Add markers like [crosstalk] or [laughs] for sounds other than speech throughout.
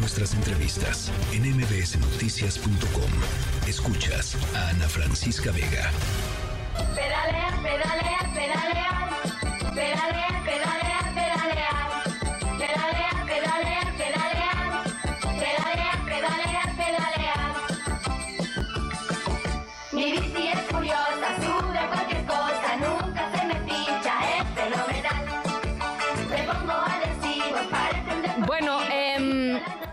nuestras entrevistas en mbsnoticias.com. Escuchas a Ana Francisca Vega.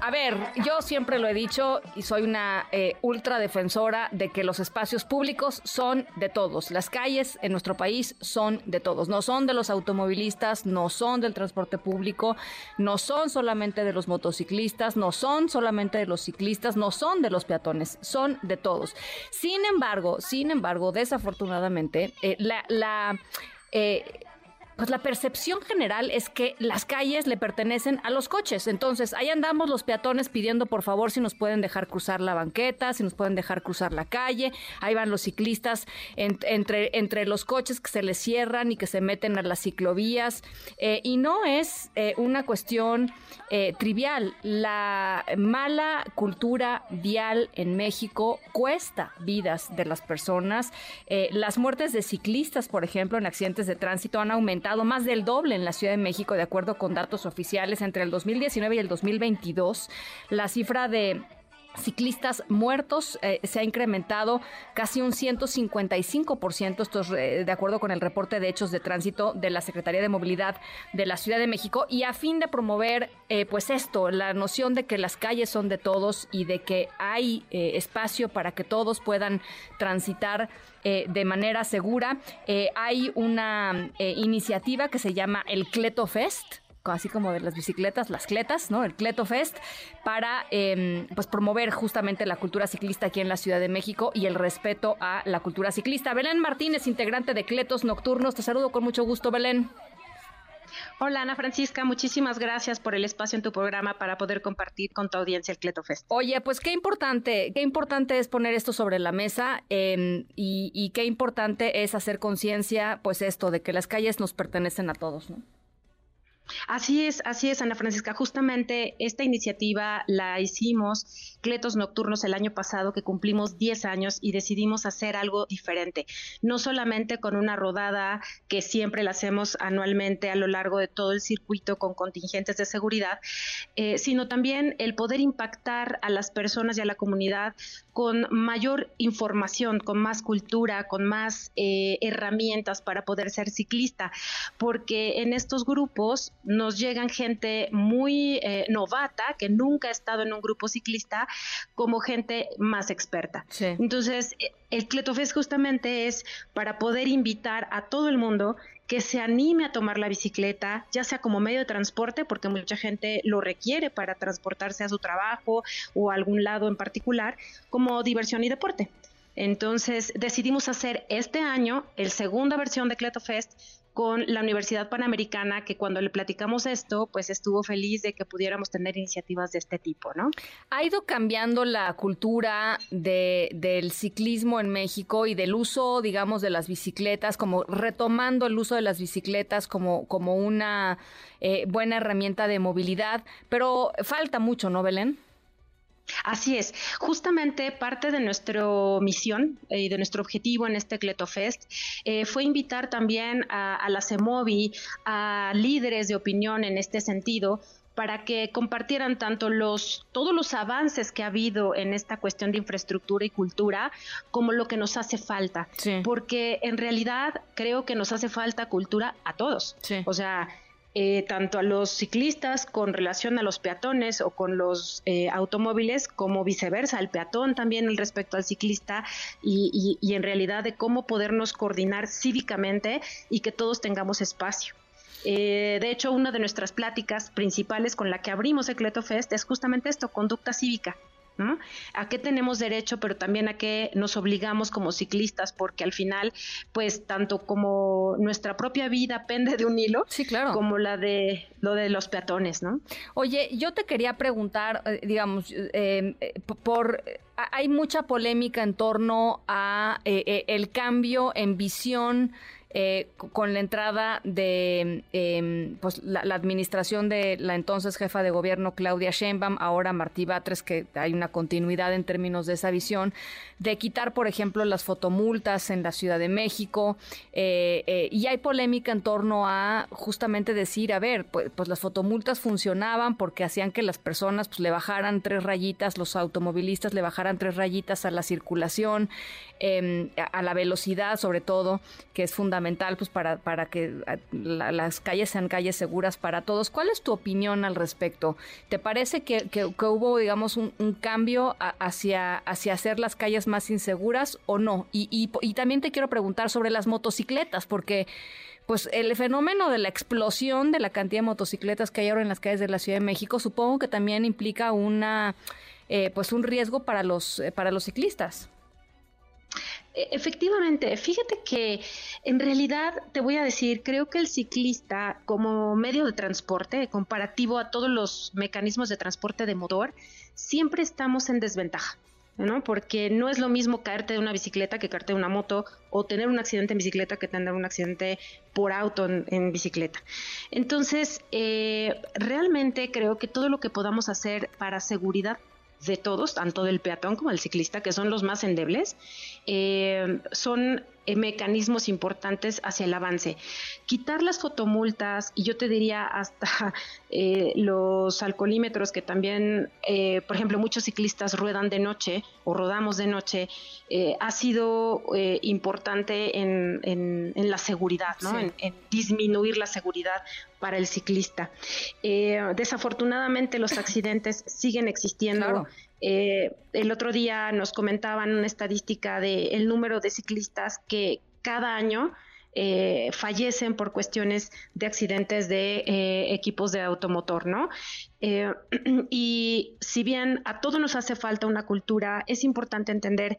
A ver, yo siempre lo he dicho y soy una eh, ultra defensora de que los espacios públicos son de todos. Las calles en nuestro país son de todos. No son de los automovilistas, no son del transporte público, no son solamente de los motociclistas, no son solamente de los ciclistas, no son de los peatones, son de todos. Sin embargo, sin embargo, desafortunadamente, eh, la... eh, pues la percepción general es que las calles le pertenecen a los coches. Entonces, ahí andamos los peatones pidiendo por favor si nos pueden dejar cruzar la banqueta, si nos pueden dejar cruzar la calle. Ahí van los ciclistas en- entre, entre los coches que se les cierran y que se meten a las ciclovías. Eh, y no es eh, una cuestión eh, trivial. La mala cultura vial en México cuesta vidas de las personas. Eh, las muertes de ciclistas, por ejemplo, en accidentes de tránsito han aumentado más del doble en la Ciudad de México, de acuerdo con datos oficiales, entre el 2019 y el 2022. La cifra de ciclistas muertos eh, se ha incrementado casi un 155%, esto es eh, de acuerdo con el reporte de hechos de tránsito de la Secretaría de Movilidad de la Ciudad de México y a fin de promover eh, pues esto, la noción de que las calles son de todos y de que hay eh, espacio para que todos puedan transitar eh, de manera segura. Eh, hay una iniciativa que se llama el Cleto Fest, así como de las bicicletas, las cletas, ¿no? El Cleto Fest, para eh, pues promover justamente la cultura ciclista aquí en la Ciudad de México y el respeto a la cultura ciclista. Belén Martínez, integrante de Cletos Nocturnos, te saludo con mucho gusto, Belén. Hola Ana Francisca, muchísimas gracias por el espacio en tu programa para poder compartir con tu audiencia el Cleto Fest. Oye, pues qué importante, qué importante es poner esto sobre la mesa eh, y, y qué importante es hacer conciencia, pues esto, de que las calles nos pertenecen a todos, ¿no? Así es, así es, Ana Francisca. Justamente esta iniciativa la hicimos Cletos Nocturnos el año pasado, que cumplimos 10 años y decidimos hacer algo diferente. No solamente con una rodada que siempre la hacemos anualmente a lo largo de todo el circuito con contingentes de seguridad, eh, sino también el poder impactar a las personas y a la comunidad con mayor información, con más cultura, con más eh, herramientas para poder ser ciclista, porque en estos grupos nos llegan gente muy eh, novata que nunca ha estado en un grupo ciclista como gente más experta. Sí. Entonces, eh, el Cletofest justamente es para poder invitar a todo el mundo que se anime a tomar la bicicleta, ya sea como medio de transporte, porque mucha gente lo requiere para transportarse a su trabajo o a algún lado en particular, como diversión y deporte. Entonces decidimos hacer este año el segunda versión de Cleto Fest con la Universidad Panamericana, que cuando le platicamos esto, pues estuvo feliz de que pudiéramos tener iniciativas de este tipo, ¿no? Ha ido cambiando la cultura de, del ciclismo en México y del uso, digamos, de las bicicletas, como retomando el uso de las bicicletas como, como una eh, buena herramienta de movilidad, pero falta mucho, ¿no, Belén? Así es, justamente parte de nuestra misión y eh, de nuestro objetivo en este Cletofest eh, fue invitar también a, a la CEMOVI, a líderes de opinión en este sentido, para que compartieran tanto los todos los avances que ha habido en esta cuestión de infraestructura y cultura como lo que nos hace falta, Sí. porque en realidad creo que nos hace falta cultura a todos, Sí. o sea, eh, tanto a los ciclistas con relación a los peatones o con los eh, automóviles, como viceversa, al peatón también respecto al ciclista y, y- y en realidad de cómo podernos coordinar cívicamente y que todos tengamos espacio. Eh, de hecho, una de nuestras pláticas principales con la que abrimos el Cleto Fest es justamente esto, conducta cívica. ¿No? A qué tenemos derecho, pero también a qué nos obligamos como ciclistas, porque al final, pues tanto como nuestra propia vida pende de un hilo, Sí, claro. como la de lo de los peatones, ¿no? Oye, yo te quería preguntar, eh, digamos, eh, eh, por eh, hay mucha polémica en torno a eh, el cambio en visión eh, con la entrada de em, pues, la, administración de la entonces jefa de gobierno Claudia Sheinbaum, ahora Martí Batres, que hay una continuidad en términos de esa visión, de quitar, por ejemplo, las fotomultas en la Ciudad de México. Eh, eh, y hay polémica en torno a justamente decir, a ver, pues, pues, las fotomultas funcionaban porque hacían que las personas pues, le bajaran tres rayitas, los automovilistas le bajaran tres rayitas a la circulación, em, a la velocidad sobre todo, que es fundamental pues para, para que las calles sean calles seguras para todos. ¿Cuál es tu opinión al respecto? ¿Te parece que, que, hubo, digamos, un, cambio hacia, hacia hacer las calles más inseguras o no? Y, y, y también te quiero preguntar sobre las motocicletas, porque pues el fenómeno de la explosión de la cantidad de motocicletas que hay ahora en las calles de la Ciudad de México, supongo que también implica una, eh, pues un riesgo para los, eh, para los ciclistas. E, efectivamente, fíjate que en realidad te voy a decir, creo que el ciclista como medio de transporte, comparativo a todos los mecanismos de transporte de motor, siempre estamos en desventaja. ¿no? Porque no es lo mismo caerte de una bicicleta que caerte de una moto o tener un accidente en bicicleta que tener un accidente por auto en, bicicleta. Entonces, eh, realmente creo que todo lo que podamos hacer para seguridad de todos, tanto del peatón como del ciclista, que son los más endebles, eh, son mecanismos importantes hacia el avance. Quitar las fotomultas y yo te diría hasta [laughs] eh, los alcoholímetros que también, por ejemplo, muchos ciclistas ruedan de noche o rodamos de noche, ha sido importante en, la seguridad, ¿no? En, disminuir la seguridad para el ciclista. desafortunadamente los [coughs] accidentes siguen existiendo. Eh, el otro día nos comentaban una estadística del el número de ciclistas que cada año eh, fallecen por cuestiones de accidentes de eh, equipos de automotor, ¿no? [clears throat] y si bien a todos nos hace falta una cultura, es importante entender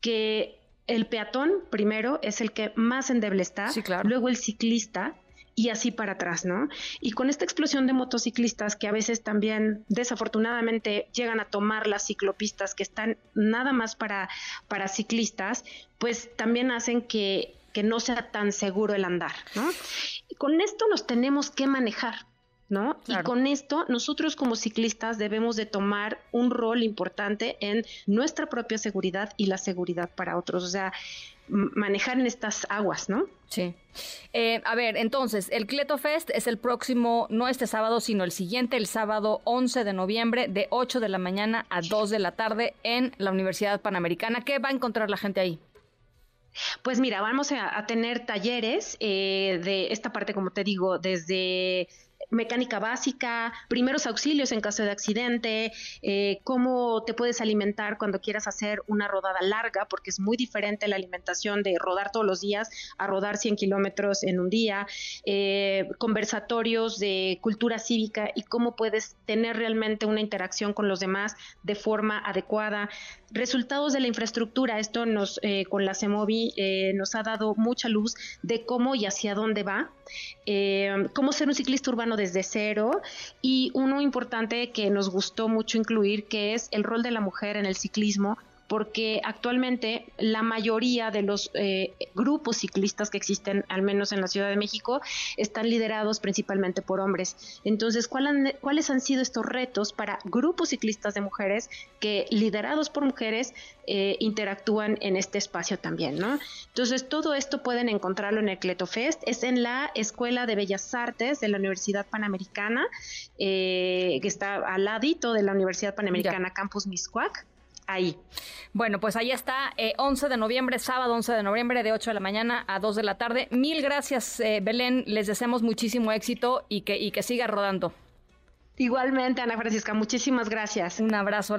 que el peatón primero es el que más endeble está, luego el ciclista y así para atrás, ¿no? Y con esta explosión de motociclistas que a veces también desafortunadamente llegan a tomar las ciclopistas que están nada más para, para ciclistas, pues también hacen que, que no sea tan seguro el andar, ¿no? Y con esto nos tenemos que manejar, ¿no? Y con esto nosotros como ciclistas debemos de tomar un rol importante en nuestra propia seguridad y la seguridad para otros. O sea, manejar en estas aguas, ¿no? Sí. Eh, a ver, entonces, el Cleto Fest es el próximo, no este sábado, sino el siguiente, el sábado 11 de noviembre, de 8 de la mañana a 2 de la tarde en la Universidad Panamericana. ¿Qué va a encontrar la gente ahí? Pues mira, vamos a, tener talleres eh, de esta parte, como te digo, desde mecánica básica, primeros auxilios en caso de accidente, eh, cómo te puedes alimentar cuando quieras hacer una rodada larga, porque es muy diferente la alimentación de rodar todos los días a rodar 100 kilómetros en un día, eh, conversatorios de cultura cívica y cómo puedes tener realmente una interacción con los demás de forma adecuada. Resultados de la infraestructura, esto nos eh, con la CEMOVI nos ha dado mucha luz de cómo y hacia dónde va, cómo ser un ciclista urbano desde cero. Y uno importante que nos gustó mucho incluir que es el rol de la mujer en el ciclismo porque actualmente la mayoría de los eh, grupos ciclistas que existen, al menos en la Ciudad de México, están liderados principalmente por hombres. Entonces, ¿cuáles han sido estos retos para grupos ciclistas de mujeres que, liderados por mujeres, eh, interactúan en este espacio también, ¿no? Entonces, todo esto pueden encontrarlo en el Cletofest, es en la Escuela de Bellas Artes de la Universidad Panamericana, eh, que está al ladito de la Universidad Panamericana Campus Miscuac ahí. Bueno, pues ahí está, 11 eh, de noviembre, sábado 11 de noviembre, de 8 de la mañana a 2 de la tarde. Mil gracias, eh, Belén. Les deseamos muchísimo éxito y que, y que siga rodando. Igualmente, Ana Francisca, muchísimas gracias. Un abrazo.